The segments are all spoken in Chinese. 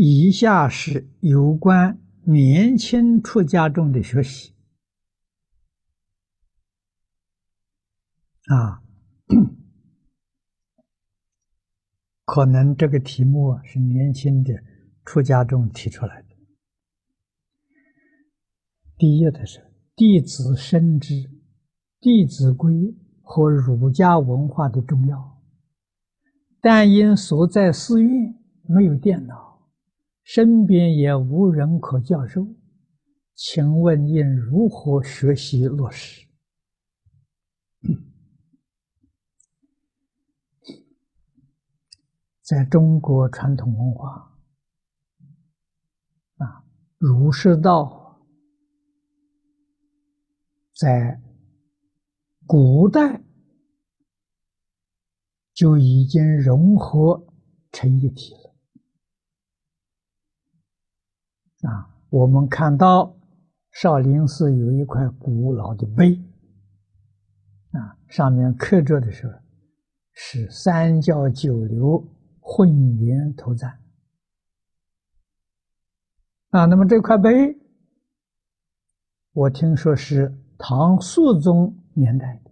以下是有关年轻出家众的学习啊，可能这个题目是年轻的出家众提出来的。第一的是《弟子深知《弟子规》和儒家文化的重要，但因所在寺院没有电脑，身边也无人可教授，请问应如何学习落实？在中国传统文化啊，儒释道在古代就已经融合成一体了啊！我们看到少林寺有一块古老的碑啊，上面刻着的是是三教九流。混元图赞啊，那么这块碑，我听说是唐肃宗年代的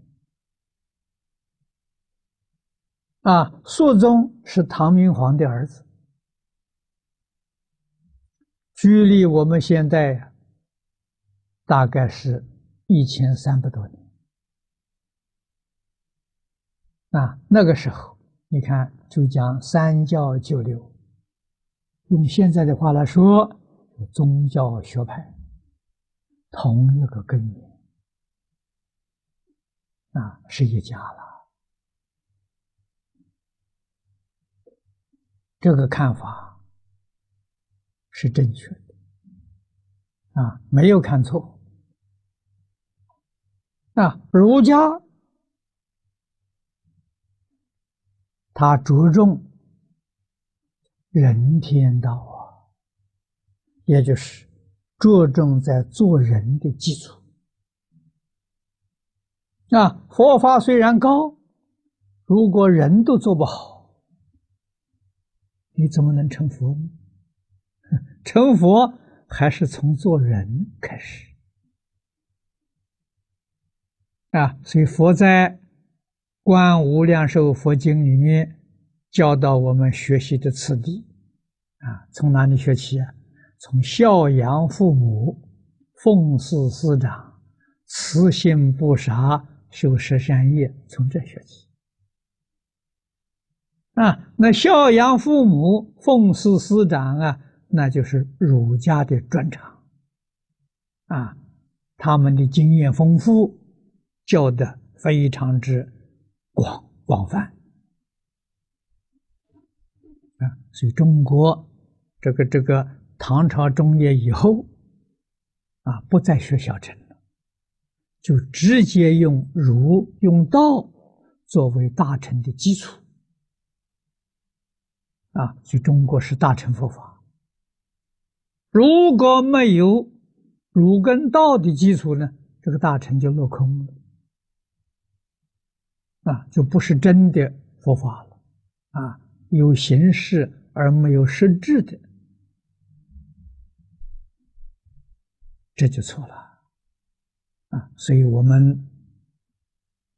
啊，肃宗是唐明皇的儿子，距离我们现在大概是一千三百多年啊，那个时候。你看，就讲三教九流，用现在的话来说，宗教学派同一个根源啊，是一家了。这个看法是正确的啊，没有看错啊，儒家。他着重人天道啊，也就是着重在做人的基础。啊，佛法虽然高，如果人都做不好，你怎么能成佛呢？成佛还是从做人开始。啊，所以佛在。《观无量寿佛经》里面教导我们学习的次第啊，从哪里学起啊？从孝养父母、奉事师长、慈心不杀、修十善业，从这学起啊。那孝养父母、奉事师长啊，那就是儒家的专长啊，他们的经验丰富，教的非常之。广广泛啊，所以中国这个这个唐朝中叶以后啊，不再学小乘了，就直接用儒用道作为大乘的基础啊，所以中国是大乘佛法。如果没有儒跟道的基础呢，这个大成就落空了。啊，就不是真的佛法了，啊，有形式而没有实质的，这就错了，啊，所以我们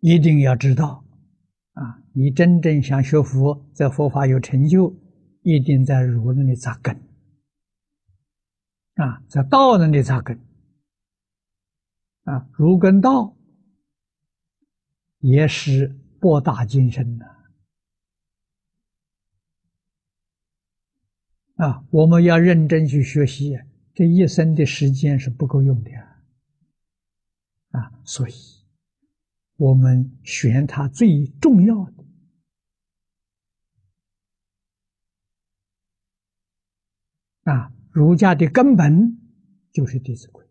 一定要知道，啊，你真正想学佛，在佛法有成就，一定在儒那里扎根，啊，在道那里扎根，啊，儒跟道。也是博大精深的啊！我们要认真去学习，这一生的时间是不够用的啊！所以，我们选它最重要的啊！儒家的根本就是《弟子规》，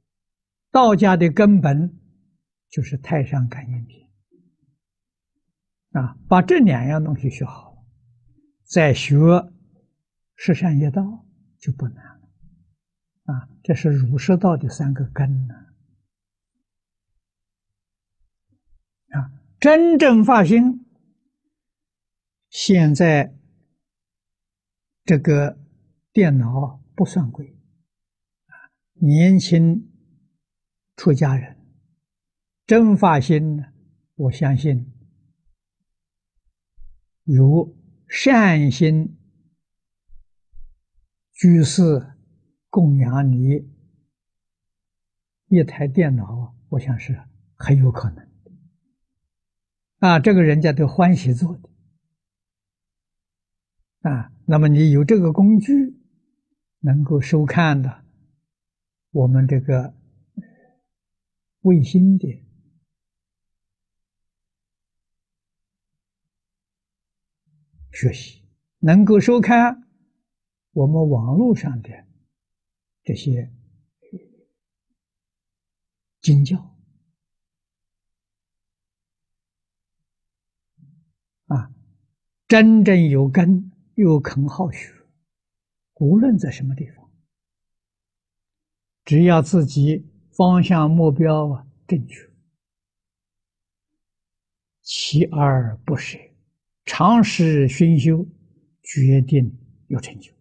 道家的根本就是《太上感应篇》。啊，把这两样东西学好了，再学十善业道就不难了。啊，这是儒释道的三个根呢。啊，真正发心，现在这个电脑不算贵。年轻出家人真发心呢，我相信有善心居士供养你一台电脑，我想是很有可能。啊，这个人家都欢喜做的。啊，那么你有这个工具，能够收看的，我们这个卫星的学习，能够收看我们网络上的这些经教，啊，真正有根。又肯好学，无论在什么地方，只要自己方向目标啊正确，锲而不舍，长时熏修，决定有成就。